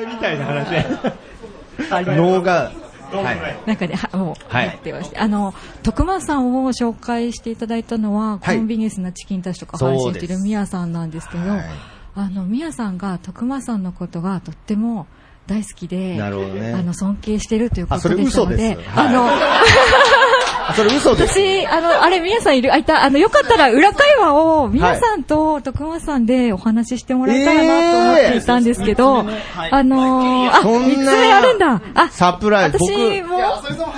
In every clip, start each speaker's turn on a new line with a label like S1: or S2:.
S1: みたいな話。
S2: 脳が、はい。
S3: なんかね、はもう、
S2: はい。
S3: やってまして、あの、徳間さんを紹介していただいたのは、
S2: はい。
S3: コンビニエンスなチキンたちとか配信しているミヤさんなんですけど、
S2: はい。
S3: あの、ミヤさんが徳間さんのことがとっても大好きで、
S2: ね。
S3: あの、尊敬してるということでしたので、あの、
S2: あ、それ嘘です。
S3: 私、あの、あれ、皆さんいる、あ、いた、あの、よかったら裏会話を、皆さんと徳間さんでお話ししてもらえたらなと思っていたんですけど、あのー、あ、
S2: そんな
S3: 三つ目あるんだ。あ、
S2: サプライズ。僕、
S3: 私も、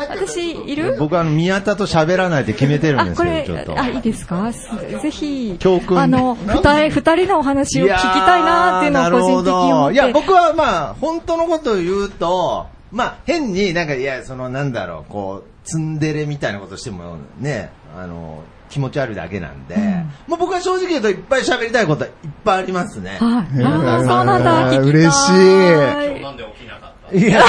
S3: 私いる？
S2: 僕あの、宮田と喋らないって決めてるん
S3: あ、
S2: ですよ、
S3: これ
S2: ちょっと。、
S3: あ、いいですか？すぜひ、
S2: 教訓
S3: あの、二人、二人のお話を聞きたいなっていうのを個人的に思って。
S2: いや、僕はまあ、本当のことを言うと、まあ、変になんか、いや、そのなんだろう、こう、ツンデレみたいなことしてもね、あの、気持ち悪いだけなんで、まあ僕は正直言うといっぱい喋りたいことはいっぱいありますね。
S3: はい。あーそうなんだ、聞きたい。
S4: 嬉し
S2: いや、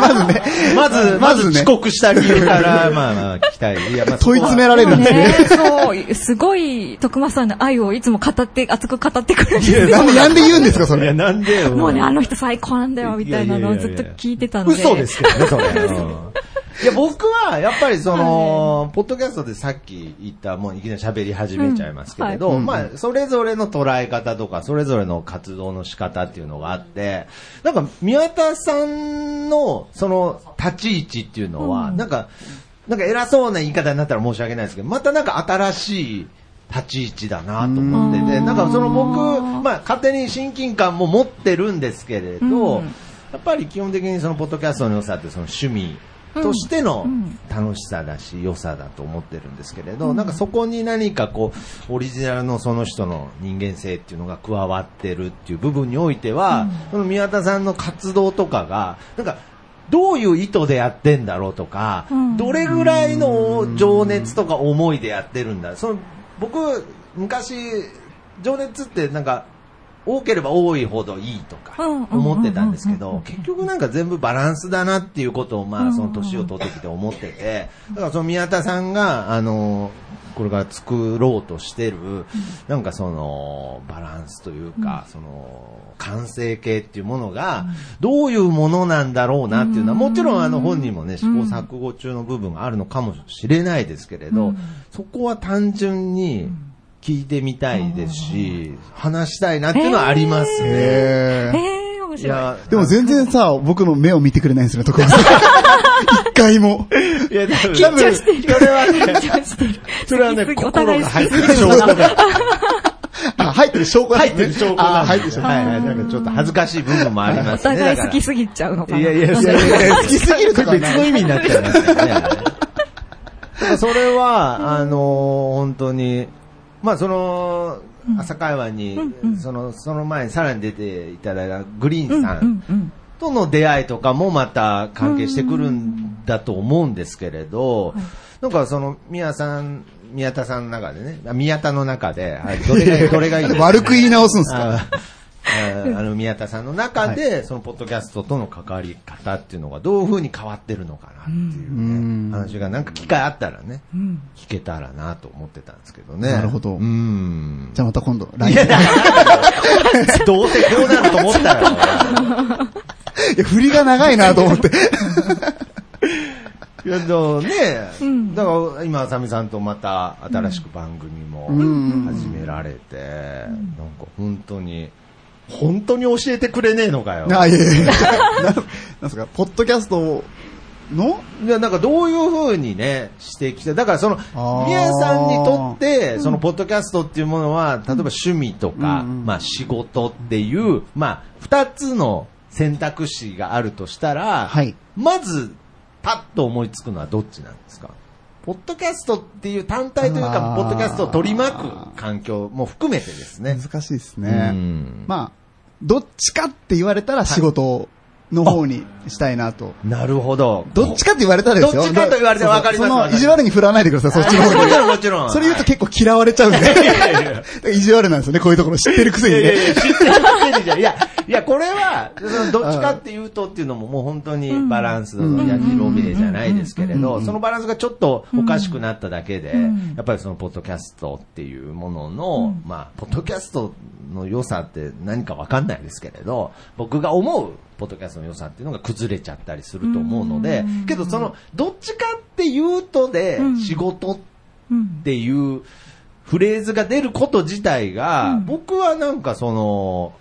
S2: まずね、まず、ま
S4: まずね
S2: ず遅刻した理由から、まあまあ聞きたい。いや、まあ、
S4: 問い詰められるんですね。
S3: ね、そう、すごい、徳間さんの愛をいつも語って、熱く語ってくるんですよ。
S4: なんで、なんで言うんですか、そ
S2: いや、
S4: れ。
S2: なんでよ。
S3: もうね、あの人最高なんだよ、みたいなのをずっと聞いてたので。
S2: 嘘ですけどね、それ。いや、僕は、やっぱりその、ポッドキャストでさっき言った、もういきなり喋り始めちゃいますけれど、
S4: うん
S2: まあ、それぞれの捉え方とか、それぞれの活動の仕方っていうのがあって、なんか、宮田さんの、その、立ち位置っていうのは、なんか、なんか偉そうな言い方になったら申し訳ないですけど、またなんか新しい、立ち位置だなと思ってて、
S3: うん。
S2: なんかその僕、まあ勝手に親近感も持ってるんですけれど、
S3: うん。
S2: やっぱり基本的にそのポッドキャストの良さってその趣味としての
S3: うん。
S2: 楽しさだし良さだと思ってるんですけれど、なんかそこに何かこうオリジナルのその人の人間性っていうのが加わってるっていう部分においては、その宮田さんの活動とかがなんかどういう意図でやってんだろうとか、
S3: うん。
S2: どれぐらいの情熱とか思いでやってるんだ。その僕、昔、情熱ってなんか、多ければ多いほどいいとか
S3: うん
S2: 思ってたんですけど結局なんか全部バランスだなっていうことをまあその年を取ってきて思ってて、だからその宮田さんが、あの、これから作ろうとしてる、なんかその、バランスというか、その、完成形っていうものが、どういうものなんだろうなっていうのは、もちろんあの本人もね、試行錯誤中の部分があるのかもしれないですけれど、そこは単純に聞いてみたいですし、話したいなっていうのはありますね。
S4: えー
S3: えー、面白い。
S2: いや、
S4: でも全然さ、僕の目を見てくれないんですよね、徳間さん。一回も。
S2: いや、多分、
S3: 緊張してる。
S2: それはね、
S3: 緊張してる。
S2: それはね、心が入って
S3: る
S2: る証拠だ。
S4: あ、入ってる証拠
S2: 入ってる証拠
S4: あ入ってる証拠。
S2: はいはい。なんかちょっと恥ずかしい部分もあり
S3: お
S2: ますね。
S3: 互い好きすぎちゃうのかな。
S2: いやいや、
S4: いやいや好きすぎると
S2: 別の意味になっちゃいますよね。それは、あのー本当に、まあその、朝会話に、その、その前にさらに出ていただいたグリーンさ
S3: うん。
S2: との出会いとかもまた関係してくるんだと思うんですけれど、なんかその宮さん、宮田さんの中でね、あ宮田の中で、あどれがいい、どれがいい
S4: 悪く言い直すんですか？
S2: あの宮田さんの中で、そのポッドキャストとの関わり方っていうのがどういうふうに変わってるのかなっていう
S4: うん
S2: ね、話がなんか機会あったらね、聞けたらなと思ってたんですけどね。
S4: なるほど
S2: うん。
S4: じゃあまた今度、
S2: い
S4: LINE
S2: や、だからどうせこうなると思ったよ。
S4: いや振りが長いなと思って。
S2: いや、だからね、
S3: ん
S2: だから今、あさみさんとまた新しく番組も
S4: ん
S2: 始められて、なんか本当に、本当に教えてくれねえのかよ。
S4: あ、いやいやいや。ななんですか、ポッドキャストの？
S2: いや、なんかどういうふうにね、してきて、だからその
S4: あー、
S2: 宮さんにとって、そのポッドキャストっていうものは、例えば趣味とか、
S4: うんうん
S2: まあ仕事っていう、まあ二つの選択肢があるとしたら、
S4: はい。
S2: まず、パッと思いつくのはどっちなんですか？ポッドキャストっていう単体というか、ポッドキャストを取り巻く環境も含めてですね。
S4: 難しいです
S2: う
S4: ね。
S2: ん。
S4: まあ、どっちかって言われたら仕事の方にしたいなと。
S2: なるほど。
S4: どっちかって言われたらですよ。
S2: どっちかと言われてわかります
S4: その意地悪に振らないでください、そっちの方に。
S2: もちろんもちろん。
S4: それ言うと結構嫌われちゃうんで。意地悪なんですよね、こういうところ知ってるくせにね。
S2: 知ってるくせにじゃん。いや、いや、これは、どっちかっていうとっていうのももう本当にバランスの矢印びれじゃないですけれど、そのバランスがちょっとおかしくなっただけで、やっぱりそのポッドキャストっていうものの、まあ、ポッドキャストの良さって何かわかんないですけれど、僕が思うポッドキャストの良さっていうのが崩れちゃったりすると思うので、けどその、どっちかっていうとで、仕事っていうフレーズが出ること自体が、僕はなんかその、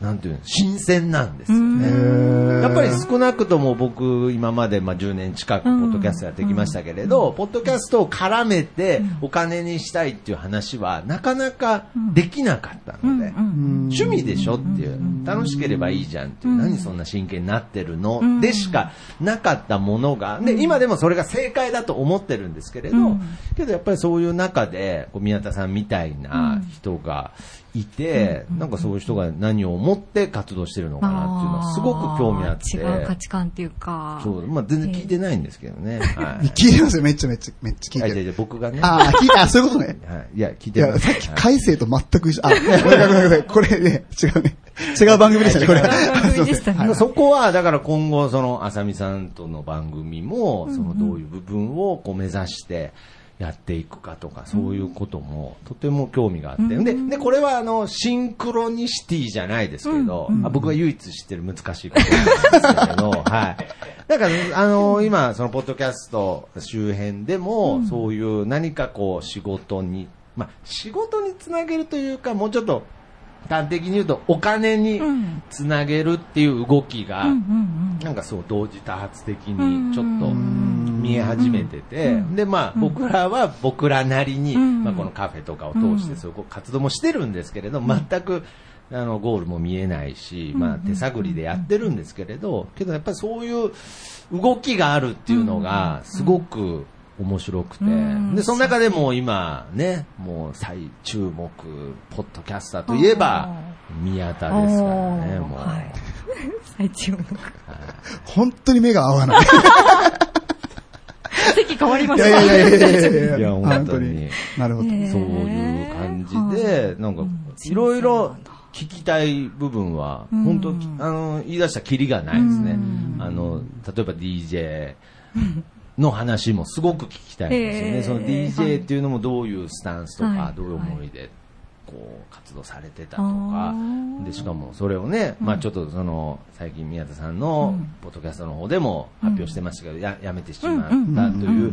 S2: なんていうの、新鮮なんです。よね。やっぱり少なくとも僕、今までまあ10年近くポッドキャストやってきましたけれど、ポッドキャストを絡めてお金にしたいっていう話はなかなかできなかったので、趣味でしょっていう、楽しければいいじゃんっていう、何そんな真剣になってるの？でしかなかったものが、で、今でもそれが正解だと思ってるんですけれど、けどやっぱりそういう中で、宮田さんみたいな人が、いて、なんかそういう人が何を思って活動してるのかなっていうのはすごく興味あって。
S3: 違う価値観っていうか。
S2: そう、まあ全然聞いてないんですけどね。は
S4: い、聞いてますよ、めっちゃめっちゃ、めっちゃ聞いてる。
S2: 僕がね。
S4: ああ、聞いた、そういうことね。
S2: はい。いや、聞いてます。
S4: さっき改正と全く一緒。あ、ごめんなさい、ごめんなさい。これね、違うね。違う番組でしたね、これ。番組で
S3: したね。
S2: そこは、だから今後、その、あさみさんとの番組も、その、どういう部分をこう目指して、やっていくかとか、そういうこともとても興味があって。で、で、これはあの、シンクロニシティじゃないですけど、あ僕が唯一知ってる難しいことなんですけど、はい。だから、あの、今、その、ポッドキャスト周辺でも、そういう何かこう、仕事に、まあ、仕事につなげるというか、もうちょっと、端的に言うとお金につなげるっていう動きが、なんかそう同時多発的にちょっと見え始めてて、でまあ僕らは僕らなりに、まあこのカフェとかを通してそういう活動もしてるんですけれど、全くあのゴールも見えないし、まあ手探りでやってるんですけれど、けどやっぱりそういう動きがあるっていうのがすごく面白くて、で、その中でも今ね、もう最注目、ポッドキャスターといえば、宮田ですからね、もう。はい、
S3: 最注目。
S4: 本当に目が合わない。
S3: 席変わりました。
S4: いやいやいやいやいや
S2: いや、本当に。
S4: なるほど。そう
S2: いう感じで、なんか、いろいろ聞きたい部分は、本当、あの、言い出したきりがないですね。あの、例えば DJ、の話もすごく聞きたいんですよね。その DJ っていうのもどういうスタンスとか、どういう思いで、こう、活動されてたとか、で、しかもそれをね、まあちょっとその、最近宮田さんの、ポッドキャストの方でも発表してましたけど、や、やめてしまったという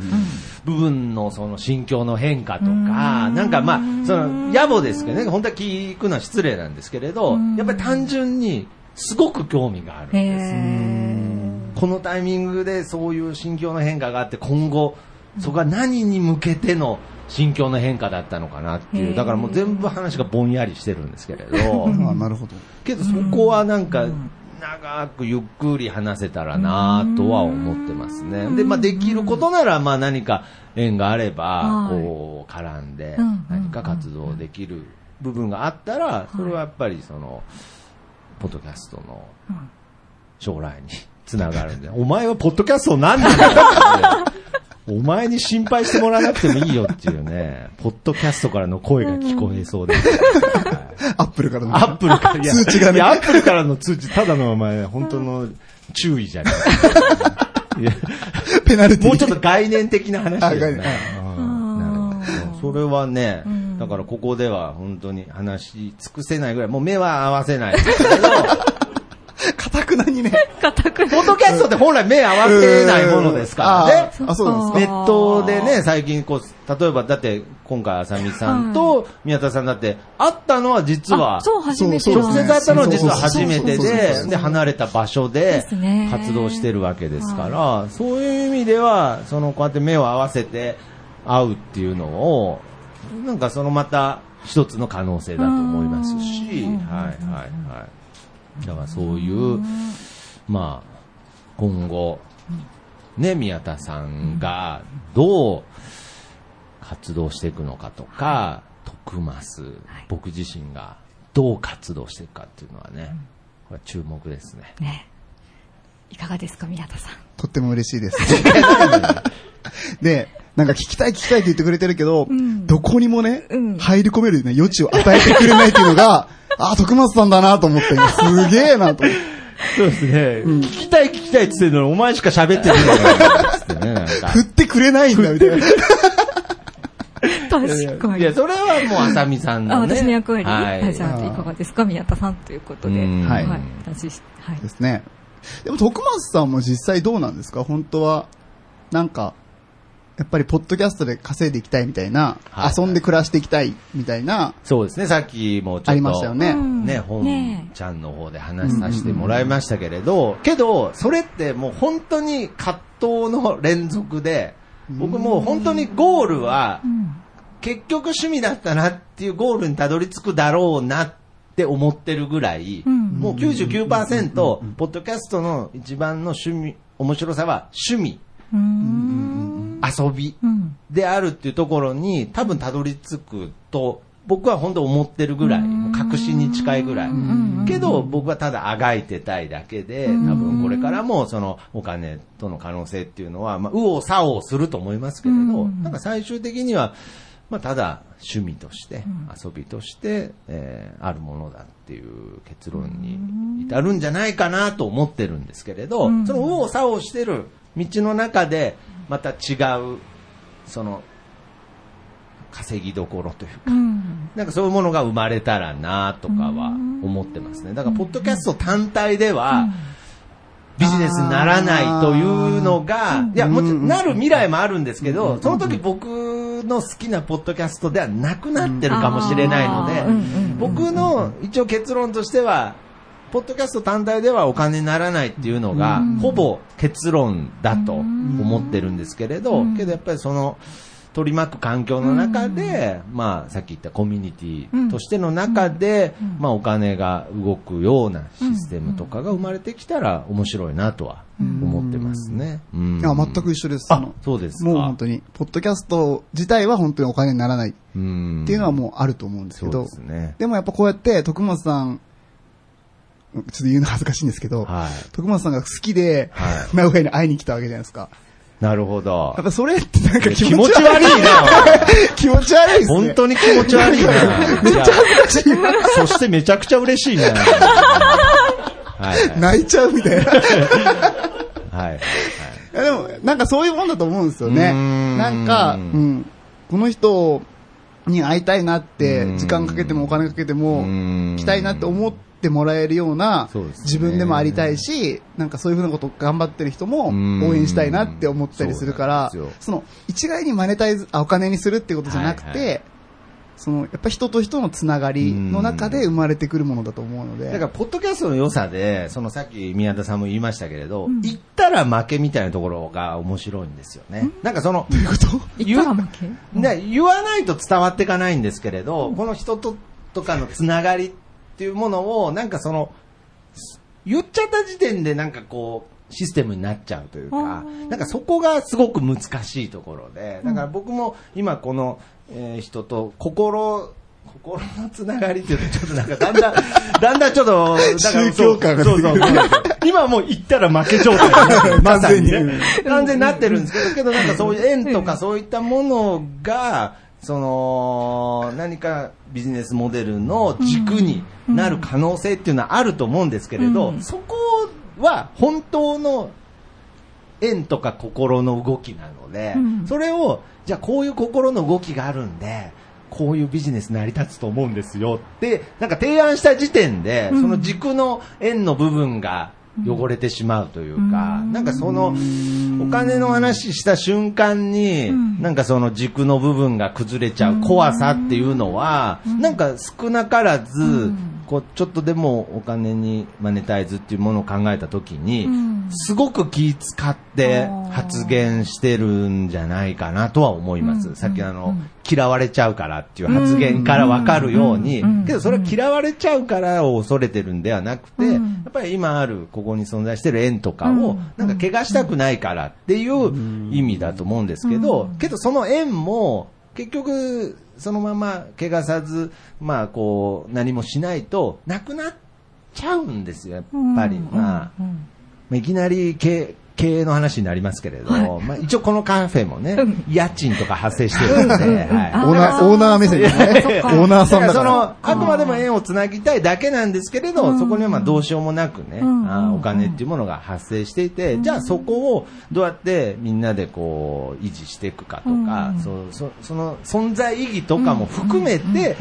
S2: 部分のその心境の変化とか、なんかまあ、その、野暮ですけどね、本当は聞くのは失礼なんですけれど、やっぱり単純にすごく興味があるんです。このタイミングでそういう心境の変化があって、今後、そこが何に向けての心境の変化だったのかなっていう、だからもう全部話がぼんやりしてるんですけれど、
S4: なるほど。
S2: けどそこはなんか、長くゆっくり話せたらなとは思ってますね。で、まあできることなら、まあ何か縁があれば、こう、絡んで何か活動できる部分があったら、それはやっぱりその、ポッドキャストの将来につながるんで、お前はポッドキャスト何なんだよ お前に心配してもらわなくてもいいよっていうね、ポッドキャストからの声が聞こえそうで。
S4: アップルからの。
S2: アップルから、
S4: 通知がね。
S2: アップルからの通知、ただのお前、本当の注意じゃね
S4: え。ペナルティ
S2: もうちょっと概念的な話だよね。それはね、だからここでは本当に話し尽くせないぐらい、もう目は合わせない
S4: かたくなにね。
S3: かたくな
S2: ポッドキャストって本来目合わせないものですからね。
S4: あ、そうなん
S2: ですネットでね、最近こう、例えばだって今回あさみさんと宮田さんだって会ったのは実は、
S3: そう、初めて。
S2: 直接会ったのは実は初めてで、で、離れた場所で活動してるわけですから、そういう意味では、そのこうやって目を合わせて会うっていうのを、なんかそのまた一つの可能性だと思いますし、はいはいはい。だからそういう、まあ、今後、ね、宮田さんがどう活動していくのかとか、徳増、僕自身がどう活動していくかっていうのはね、これ注目ですね。
S3: ね。いかがですか、宮田さん。
S4: とっても嬉しいです。で、なんか聞きたい聞きたいって言ってくれてるけど、うん、どこにもね、うん、入り込める、ね、余地を与えてくれないっていうのが、あ、徳松さんだなと思って、すげえなと思って。
S2: そうですね、うん。聞きたい聞きたいって言ってるのに、お前しか喋ってるんだよ、ね。
S4: 振ってくれないんだ、みたいな。
S3: 確かに。
S2: いや、それはもう、あさみさんの、ね。
S3: あ、私の役割。はい。じゃあ、いかがですか宮田さんということで。はい。私、
S4: はい。ですね。でも、徳松さんも実際どうなんですか？本当は、なんか、やっぱりポッドキャストで稼いでいきたいみたいな、はい、遊んで暮らしていきたいみたいな。
S2: そうですね、さっきもちょっと。
S4: ありましたよね。
S2: ね、本ちゃんの方で話させてもらいましたけれど、けど、それってもう本当に葛藤の連続で、僕もう本当にゴールは、結局趣味だったなっていうゴールにたどり着くだろうなって思ってるぐらい、もう99%、ポッドキャストの一番の趣味、面白さは趣味。遊びであるっていうところに多分たどり着くと僕は本当思ってるぐらい、確信に近いぐらい。けど僕はただあがいてたいだけで、多分これからもそのお金との可能性っていうのは、まあ、右往左往すると思いますけれど、なんか最終的には、まあ、ただ趣味として、遊びとして、えー、あるものだっていう結論に至るんじゃないかなと思ってるんですけれど、その右往左往してる道の中で、また違う、その、稼ぎどころというか、うん、なんかそういうものが生まれたらなとかは思ってますね。だから、ポッドキャスト単体では、ビジネスにならないというのが、いや、もちろんなる未来もあるんですけど、その時僕の好きなポッドキャストではなくなってるかもしれないので、僕の一応結論としては、ポッドキャスト単体ではお金にならないっていうのが、ほぼ結論だと思ってるんですけれど、けどやっぱりその、取り巻く環境の中で、まあ、さっき言ったコミュニティとしての中で、まあ、お金が動くようなシステムとかが生まれてきたら面白いなとは思ってますね。
S4: いや、全く一緒です。
S2: あ、そうです
S4: もう本当に、ポッドキャスト自体は本当にお金にならないっていうのはもうあると思うんですけど、でもやっぱこうやって徳松さんちょっと言うの恥ずかしいんですけど、はい、徳松さんが好きで、はい、名古屋に会いに来たわけじゃないですか。
S2: なるほど。
S4: やっぱそれってなんか気持ち悪いな。気持ち悪いっすね。
S2: 本当に気持ち悪いな。
S4: めっちゃ恥ずかしいな。
S2: そしてめちゃくちゃ嬉しいな。
S4: はい、泣いちゃうみたいな。はい。はい。でも、なんかそういうもんだと思うんですよね。なんか、うん、この人に会いたいなって、時間かけてもお金かけても、来たいなって思って、ってもらえるような、自分でもありたいし、なんかそういうふうなこと頑張ってる人も応援したいなって思ったりするから、その一概にマネタイズ、あ、お金にするっていうことじゃなくて、その、やっぱ人と人のつながりの中で生まれてくるものだと思うので。
S2: だから、ポッドキャストの良さで、そのさっき宮田さんも言いましたけれど、うん、言ったら負けみたいなところが面白いんですよね。なんかその、
S4: どういうこと？
S3: 言ったら負け、
S2: 言わないと伝わっていかないんですけれど、この人と、とかのつながりっていうものを、なんかその、言っちゃった時点でなんかこう、システムになっちゃうというか、なんかそこがすごく難しいところで、だから僕も今この、えー、人と心、心のつながりっていうとちょっとなんかだんだん、だんだんちょっと、
S4: 宗教感が
S2: そうそう今もう言ったら負け状態まさに。ね。完全になってるんですけど、けどなんかそういう縁とかそういったものが、その、何かビジネスモデルの軸になる可能性っていうのはあると思うんですけれど、うん、そこは本当の縁とか心の動きなので、うん、それを、じゃあこういう心の動きがあるんで、こういうビジネス成り立つと思うんですよって、なんか提案した時点で、その軸の縁の部分が汚れてしまうというか、なんかその、お金の話した瞬間に、なんかその軸の部分が崩れちゃう怖さっていうのは、なんか少なからず、こう、ちょっとでもお金にマネタイズっていうものを考えたときに、すごく気使って発言してるんじゃないかなとは思います。さっきあの、嫌われちゃうからっていう発言からわかるように、けどそれは嫌われちゃうからを恐れてるんではなくて、やっぱり今あるここに存在してる縁とかを、なんか怪我したくないからっていう意味だと思うんですけど、けどその縁も、結局、そのまま怪我さず、まあこう、何もしないと、なくなっちゃうんですよ、やっぱり。まあ、いきなり経経営の話になりますけれど、はい、まあ、一応このカフェもね、うん、家賃とか発生してるんで、はい、オー
S4: ナー、オーナー目線ですね。オーナーさんだから。その、
S2: あくまでも縁をつなぎたいだけなんですけれど、そこにはまあどうしようもなくね、あお金っていうものが発生していて、じゃあそこをどうやってみんなでこう、維持していくかとか、そそその存在意義とかも含めて、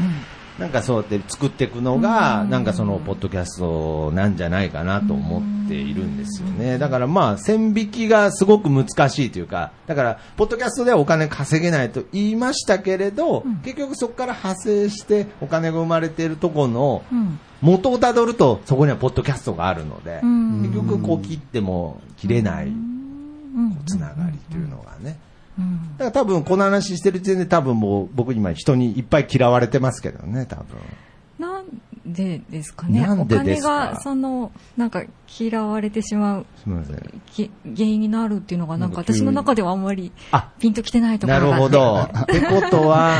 S2: なんかそうやって作っていくのが、なんかその、ポッドキャストなんじゃないかなと思っているんですよね。だからまあ、線引きがすごく難しいというか、だから、ポッドキャストではお金稼げないと言いましたけれど、結局そこから派生してお金が生まれているところの、元をたどると、そこにはポッドキャストがあるので、結局こう切っても切れない、つながりというのがね。だから多分この話してる時点で多分もう僕今人にいっぱい嫌われてますけどね、多分。
S3: なんでですかね？お金が、その、なんか嫌われてしまう。すみません。原因になるっていうのがなんか私の中ではあんまりピンときてないところ
S2: がなるほど。ってことは、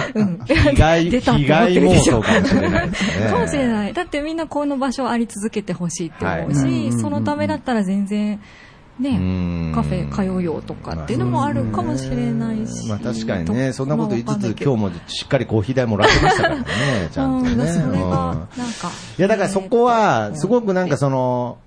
S2: 被害、被害妄想かもしれないですね。
S3: かもしれない。だってみんなこの場所あり続けてほしいって思うし、そのためだったら全然、ね、カフェ通うよとかっていうのもあるかもしれないし。
S2: まあ確かにね、そんなこと言いつつ、今日もしっかりコーヒー代もらってましたからね、ちゃんとね。いや、だからそこは、すごくなんかその、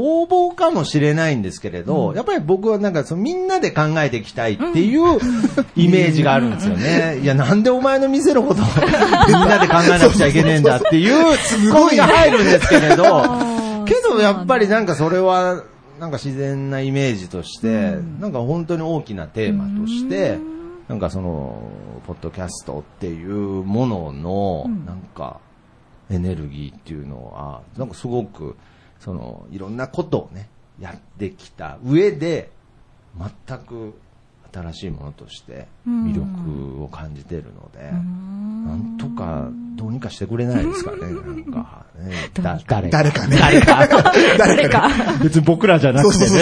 S2: 応募かもしれないんですけれど、やっぱり僕はなんかそのみんなで考えていきたいっていう イメージがあるんですよね。いや、なんでお前の店のことを みんなで考えなくちゃいけねえんだっていうツッコミが入るんですけれど、けどやっぱりなんかそれは、なんか自然なイメージとして、うん、なんか本当に大きなテーマとして、うん、なんかその、ポッドキャストっていうものの、なんか、エネルギーっていうのは、なんかすごく、その、いろんなことをね、やってきた上で、全く新しいものとして魅力を感じているので、なんとかどうにかしてくれないですかね、なんか、ね。
S4: だ誰か。
S2: 誰
S4: かね。
S2: 誰か。
S3: 誰か。
S2: 別に僕らじゃなくてね。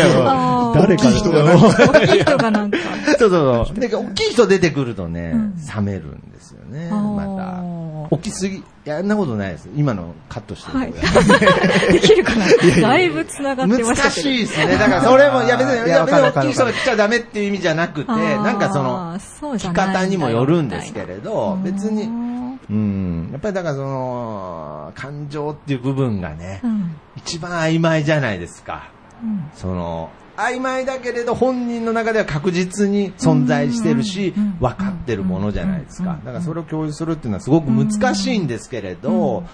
S3: 誰か。大きい人が大きい人がなんか。
S2: そうそうそう。で、大きい人出てくるとね、冷めるんですよね、また。大きすぎ、いや、んなことないです。今のカットして
S3: はい、できるかな？だいぶ繋がってました難
S2: しいですね。だから それも、いや別に、いや別に大きい人が来ちゃダメっていう意味じゃなくて、なんかその、着方にもよるんですけれど、別に、うん、やっぱりだからその、感情っていう部分がね、うん、一番曖昧じゃないですか。うん、その、曖昧だけれど本人の中では確実に存在してるし、分かってるものじゃないですか。だからそれを共有するっていうのはすごく難しいんですけれど、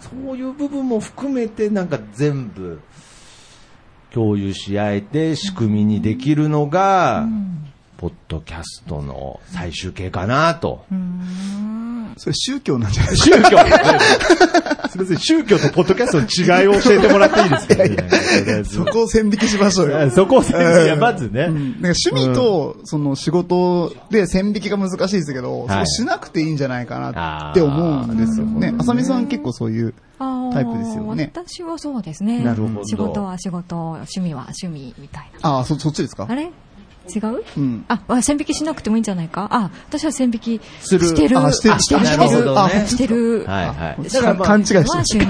S2: そういう部分も含めてなんか全部共有し合えて仕組みにできるのが、ポッドキャストの最終形かなと。
S4: それ宗教なんじゃない？
S2: 宗教 すみません、宗教とポッドキャストの違いを教えてもらっていいですか、ね、
S4: そこを線引きしましょうよ。
S2: そこを線引き、いや、まずね。うん、
S4: なんか趣味と、その仕事で線引きが難しいですけど、そこしなくていいんじゃないかなって思うんですよね。あさみさん結構そういうタイプですよね。
S3: 私はそうですね。なるほど。仕事は仕事、趣味は趣味みたいな。
S4: ああ、そ、そっちですか？
S3: あれ？違う、うん、あ、線引きしなくてもいいんじゃないか？あ、私は線引きしてる。あ、してる。してる。してる。はいはい。だから
S4: 勘違いして
S3: る。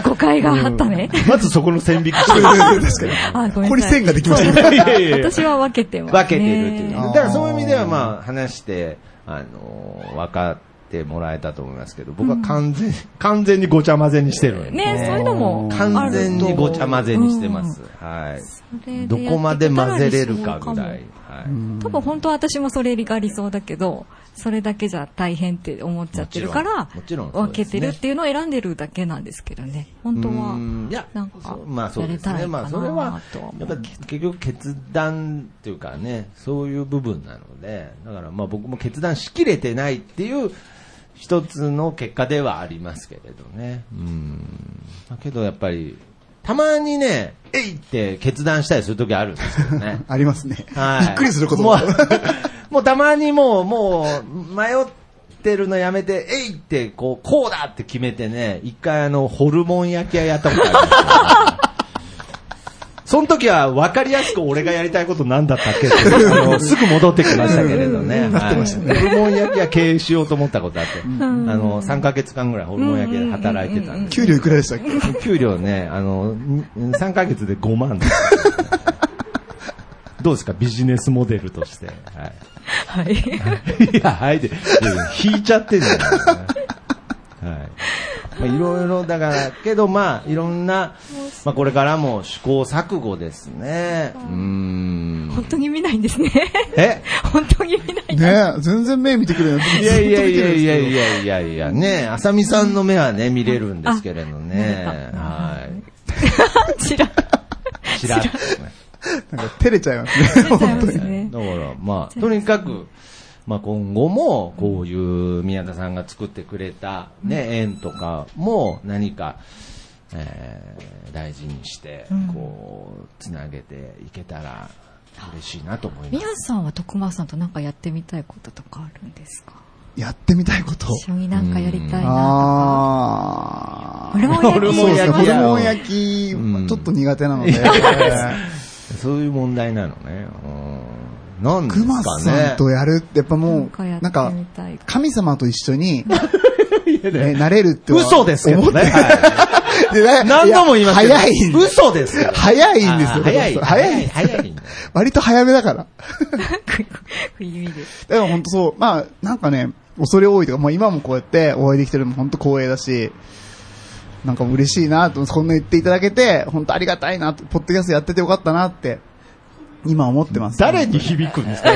S3: 誤解があったね。
S2: まずそこの線引きしてる。
S4: 確かに。あ、ごめんここに線ができました
S3: ね。私は分けてます。
S2: 分けてるっていう。だからそういう意味ではまあ話して、あの、分かって、てもらえたと思いますけど、僕は完全、うん、完全にごちゃ混ぜにしてる
S3: ね、そういうのも。
S2: 完全にごちゃ混ぜにしてます。うん、はい。どこまで混ぜれるかぐらい。はい、
S3: 多分本当は私もそれが理想だけど、それだけじゃ大変って思っちゃってるから、分けてるっていうのを選んでるだけなんですけどね。本当は、いや、なんか、まあそうですね。まあそれは、
S2: やっぱ結局決断っていうかね、そういう部分なので、だからまあ僕も決断しきれてないっていう一つの結果ではありますけれどね。うん。だけどやっぱり、たまにね、えいって決断したりするときあるんですよね。
S4: ありますね。はい。びっくりすること
S2: も。もう たまにもう、もう、迷ってるのやめて、えいって、こう、こうだって決めてね、一回あの、ホルモン焼き屋やったことあるんですよ。その時は分かりやすく俺がやりたいこと何だったっけって あのすぐ戻ってきましたけれどね。はい、ホルモン焼き屋経営しようと思ったことあって、あの、3ヶ月間ぐらいホルモン焼き屋で働いてたんで
S4: す。給料いくらでしたっけ？
S2: 給料ね、あの、3ヶ月で5万です。どうですか？ビジネスモデルとして。
S3: はい。はい。
S2: いや、はいで、引いちゃってんじゃないですか。はい。まあ、いろいろ、だから、けどまあ、いろんな、まあこれからも試行錯誤ですね。うん。
S3: 本当に見ないんですね。
S2: え？
S3: 本当に見ない
S4: ね全然目見てくれない。
S2: いやいやいやいやいやいやいや、ねあさみさんの目はね、見れるんですけれどね。はい。
S3: ちら。
S2: ちら。なんか
S4: 照れちゃいますね。本当
S2: に。だから、まあ、とにかく、まあ、今後もこういう宮田さんが作ってくれた、ね、縁とかも何か、えー、大事にして、こう、つなげていけたら嬉しいなと思います。
S3: 宮さんは徳間さんと何かやってみたいこととかあるんですか？
S4: やってみたいこと？
S3: 一緒になんかやりたいなとか。
S4: あ
S3: ホルモン焼き。ホルモン焼き。
S4: ホルモン焼き、ちょっと苦手なので。
S2: そういう問題なのね。なんですかね。
S4: 熊さんとやるってやっぱもう、なんか、神様と一緒に、ね、なれるって
S2: 嘘ですけどね。
S4: で
S2: 何度も言います
S4: 早い。
S2: 嘘です
S4: 早いんですよ。
S2: 早い。早い。早い。
S4: 割と早めだから。
S3: で。
S4: でも本当そう、まあ、なんかね、恐れ多いとか、もう今もこうやってお会いできてるのも本当光栄だし、なんか嬉しいなと、こんな言っていただけて、本当ありがたいなポッドキャストやっててよかったなって、今思ってます、
S2: 誰に響くんですか？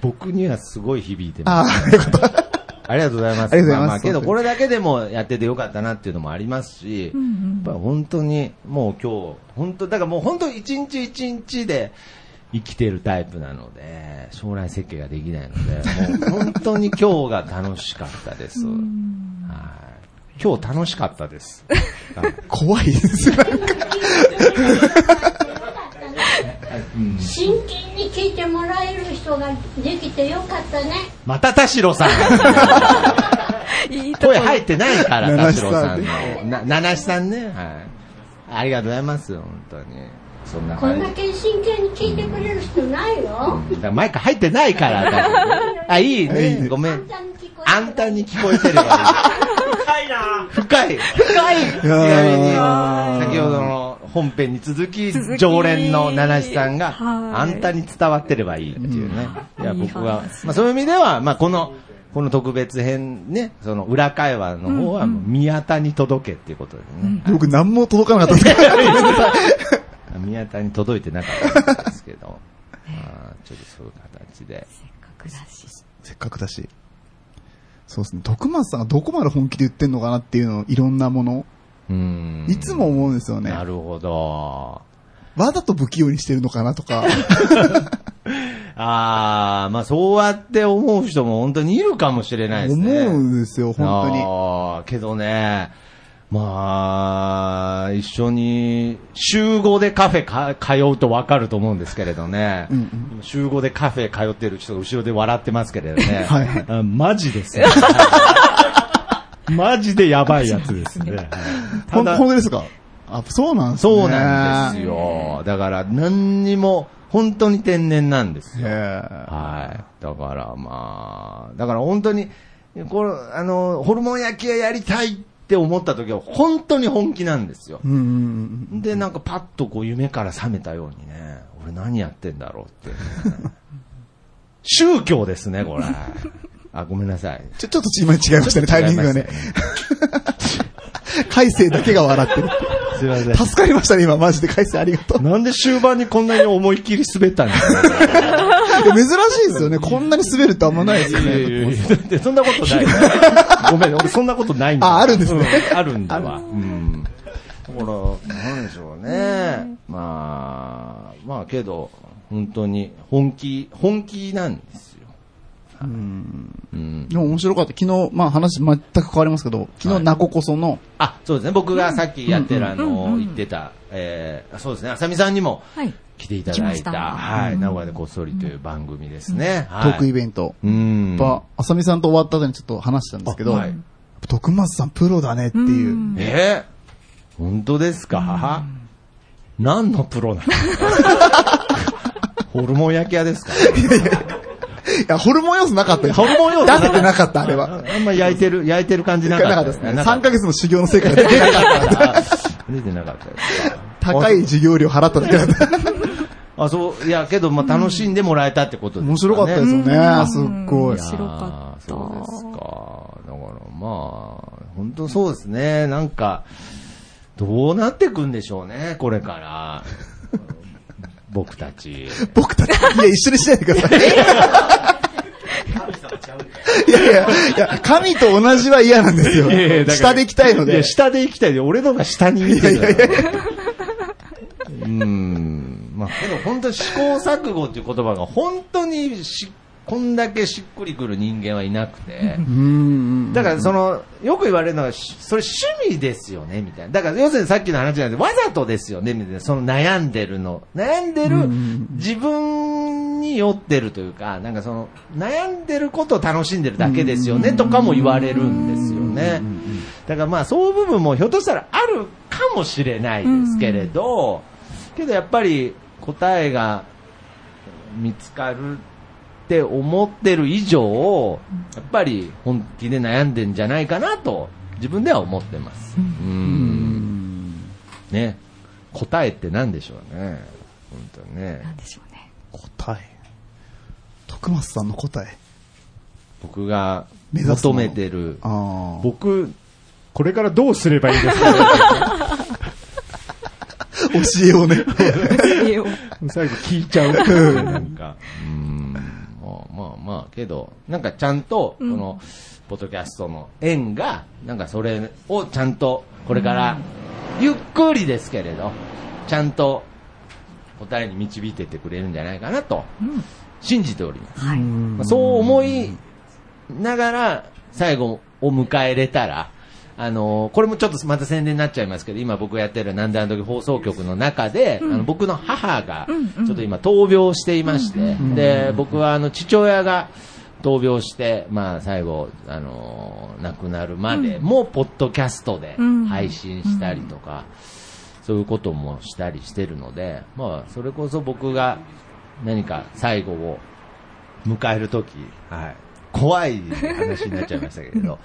S2: 僕にはすごい響いて
S4: ます。ああ、よかった。
S2: ありがとうございます。
S4: ありがとうございます。まあ、
S2: けど、これだけでもやっててよかったなっていうのもありますし、本当に、もう今日、本当、だからもう本当一日一日で生きてるタイプなので、将来設計ができないので、もう本当に今日が楽しかったです。はい。今日楽しかったです。
S4: 怖いです、なんか。
S1: 真剣に聞いてもらえる人ができてよかったね。
S2: また田代さん。声入ってないから、田代さんの。な、七七さんね。はい。ありがとうございます、本当に。
S1: そんなこんだけ真剣に聞いてくれる人ないよ。
S2: だからマイク入ってないから。あ、いいね。ごめん。あんたに聞こえてるわ。
S5: 深いな
S2: 深い。
S3: 深い。
S2: ちなみに、先ほどの本編に続き、常連の七七さんが、あんたに伝わってればいいっていうね。いや、僕は、まあそういう意味では、まあこの、この特別編ね、その裏会話の方は宮田に届けっていうことでね。
S4: 僕何も届かなかったです
S2: 宮田に届いてなかったんですけど、まあちょっとそういう形で。
S3: せっかくだし。
S4: せっかくだし。そうですね。徳松さんがどこまで本気で言ってんのかなっていうのを、いろんなもの。うん。いつも思うんですよね。
S2: なるほど。
S4: わざと不器用にしてるのかなとか。
S2: ああ、まあそうやって思う人も本当にいるかもしれないですね。
S4: 思うんですよ、本当に。
S2: ああ、けどね、まあ、一緒に週5でカフェか通うと分かると思うんですけれどね、うんうん、週5でカフェ通ってる人が後ろで笑ってますけれどね、はいはい、マジですよ。マジでやばいやつですね。
S4: 本当ですか？あ、そうなんですね。
S2: そうなんですよ。だから何にも、本当に天然なんですよ。はい。だからまあ、だから本当に、これ、あの、ホルモン焼き屋やりたいって思った時は本当に本気なんですよ。で、なんかパッとこう夢から覚めたようにね、俺何やってんだろうって、ね、宗教ですね、これ。あ、ごめんなさい。
S4: ちょ、ちょっと今違いましたね、タイミングがね。海星だけが笑ってる。すいません。助かりましたね、今、マジで海星ありがとう。
S2: なんで終盤にこんなに思いっきり滑ったんですか
S4: 珍しいですよね。こんなに滑るってあんまないですよね。
S2: そんなことない。ごめん、俺そんなことないんだ。
S4: あ、あるんですね。
S2: あるんだわ。うん。だから、なんでしょうね。まあ、まあけど、本当に本気、本気なんですよ。
S4: うん。でも面白かった。昨日、まあ話全く変わりますけど、昨日、ナコこその、
S2: あ、そうですね。僕がさっきやってる、あの、言ってた、えー、そうですね。あさみさんにも、来ていただいた、はい、名古屋でこっそりという番組ですね。
S4: トークイベント。うん。やっぱ、あさみさんと終わった後にちょっと話したんですけど、徳松さんプロだねっていう。
S2: え本当ですか？何のプロなの？ホルモン焼き屋ですか？いや
S4: いやホルモン要素なかったよ。
S2: ホルモン要
S4: 素出せてなかった、あれは。
S2: あんま焼いてる、焼いてる感じなかった。なかったです
S4: ね。3ヶ月の修行の成果が出てなかった。
S2: 出てなかったです。
S4: 高い授業料払っただけだった。
S2: あ、そう、いや、けど、まあ、楽しんでもらえたってことですね。
S4: 面白かったですよね、すっごい。面
S3: 白かった。
S2: そうですか。だから、まあ、本当そうですね。なんか、どうなってくんでしょうね、これから。僕たち。
S4: 僕たちいや、一緒にしないでください。いやいや、いや、神と同じは嫌なんですよ。いやいや下で行きたいので。
S2: 下で行きたいで、俺のが下に見てる。いやいやいやうん。まあ、けど本当試行錯誤っていう言葉が本当にしこんだけしっくりくる人間はいなくて。だからその、よく言われるのは、それ趣味ですよね、みたいな。だから要するにさっきの話なんで、わざとですよね、みたいな。その悩んでるの。悩んでる、自分に酔ってるというか、なんかその、悩んでることを楽しんでるだけですよね、とかも言われるんですよね。だからまあそういう部分もひょっとしたらあるかもしれないですけれど、けどやっぱり答えが見つかるって思ってる以上、やっぱり本気で悩んでんじゃないかなと、自分では思ってます。うん。ね。答えって何でしょうね。本当にね。
S3: 何でしょうね。
S4: 答え。徳松さんの答え。
S2: 僕が求めてる。
S6: 僕、これからどうすればいいですか、
S4: 教えをね。教
S6: えを。最後聞いちゃう。
S2: なんか、うんまあまあ、けど、なんかちゃんと、この、ポッドキャストの縁が、なんかそれをちゃんと、これから、ゆっくりですけれど、ちゃんと答えに導いてってくれるんじゃないかなと、信じております。はい、そう思いながら、最後を迎えれたら、あのこれもちょっとまた宣伝になっちゃいますけど、今僕がやってるなんであの時放送局の中で、うん、あの僕の母がちょっと今闘病していまして、で、僕はあの父親が闘病して、まあ最後、あの亡くなるまでも、ポッドキャストで配信したりとか、そういうこともしたりしてるので、まあそれこそ僕が何か最後を迎えるとき、はい、怖い話になっちゃいましたけれど、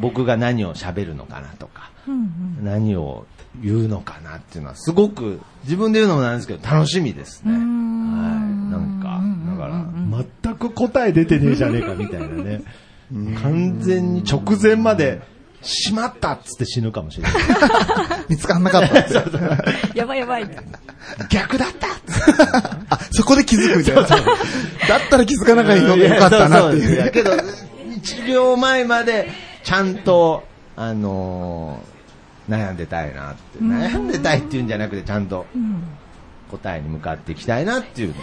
S2: 僕が何を喋るのかなとか、うんうん、何を言うのかなっていうのはすごく自分で言うのもなんですけど楽しみですね。はい。なんか、だから、全く答え出てねえじゃねえかみたいなね。完全に直前まで、しまったっつって死ぬかもしれない。
S4: 見つかんなかったって。
S3: やばいやばい。
S2: 逆だった
S4: あ、そこで気づくみたいな。だったら気づかなかったよかったなっていう。いや
S2: けど、1秒前まで、ちゃんと、あのー、悩んでたいなって、悩んでたいっていうんじゃなくて、ちゃんと答えに向かっていきたいなっていう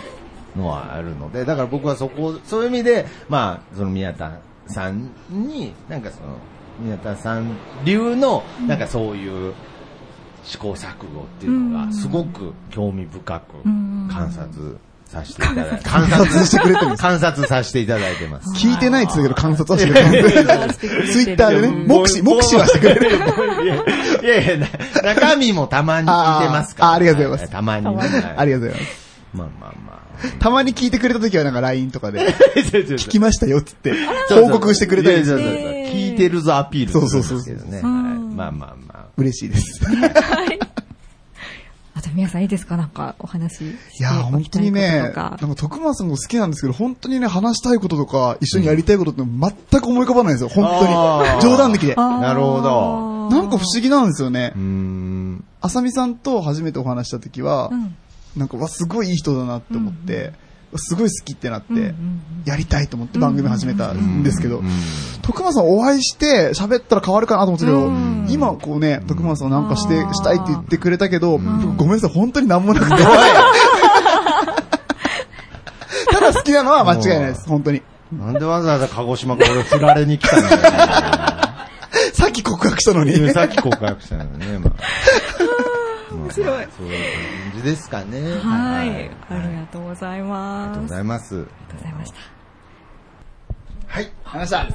S2: のはあるので、だから僕はそこ、そういう意味で、まあ、その宮田さんに、なんかその、宮田さん流の、なんかそういう試行錯誤っていうのが、すごく興味深く観察させていただいて。観察してくれてる観察させていただいてます。
S4: 聞いてないっつうけど観察はしてくれてる。ツイッターでね、目視、目視はしてくれる。
S2: いやいや、中身もたまに聞いてますから。
S4: あ、ありがとうございます。
S2: たまに。
S4: ありがとうございます。
S2: まあまあま
S4: あ。たまに聞いてくれた時はなんか LINE とかで、聞きましたよっつって、報告してくれたり
S2: 聞いてるぞアピール
S4: そうそうそう。
S2: まあまあまあ。
S4: 嬉しいです。
S3: あと皆さんいいですか？なんかお話い
S4: や、本当にね、なんか徳松も好きなんですけど、本当にね、話したいこととか、一緒にやりたいことって全く思い浮かばないんですよ。本当に。冗談的で。
S2: なるほど。
S4: なんか不思議なんですよね。うん。あさみさんと初めてお話した時は、うん、なんか、わ、すごいいい人だなって思って、うんすごい好きってなって、やりたいと思って番組始めたんですけど、徳間さんお会いして喋ったら変わるかなと思ったけど、今こうね、徳間さんなんかして、したいって言ってくれたけど、ごめんなさい、本当になんもなくて。ただ好きなのは間違いないです、本当に。
S2: なんでわざわざ鹿児島から俺振られに来たの
S4: さっき告白したのに。
S2: さっき告白したのね、まあ。
S3: 面白い。
S2: そういう感じですかね。
S3: はい。ありがとうございます。
S2: ありがとうございます。あり
S3: がとうございました。
S2: はい。
S4: 話した。はい。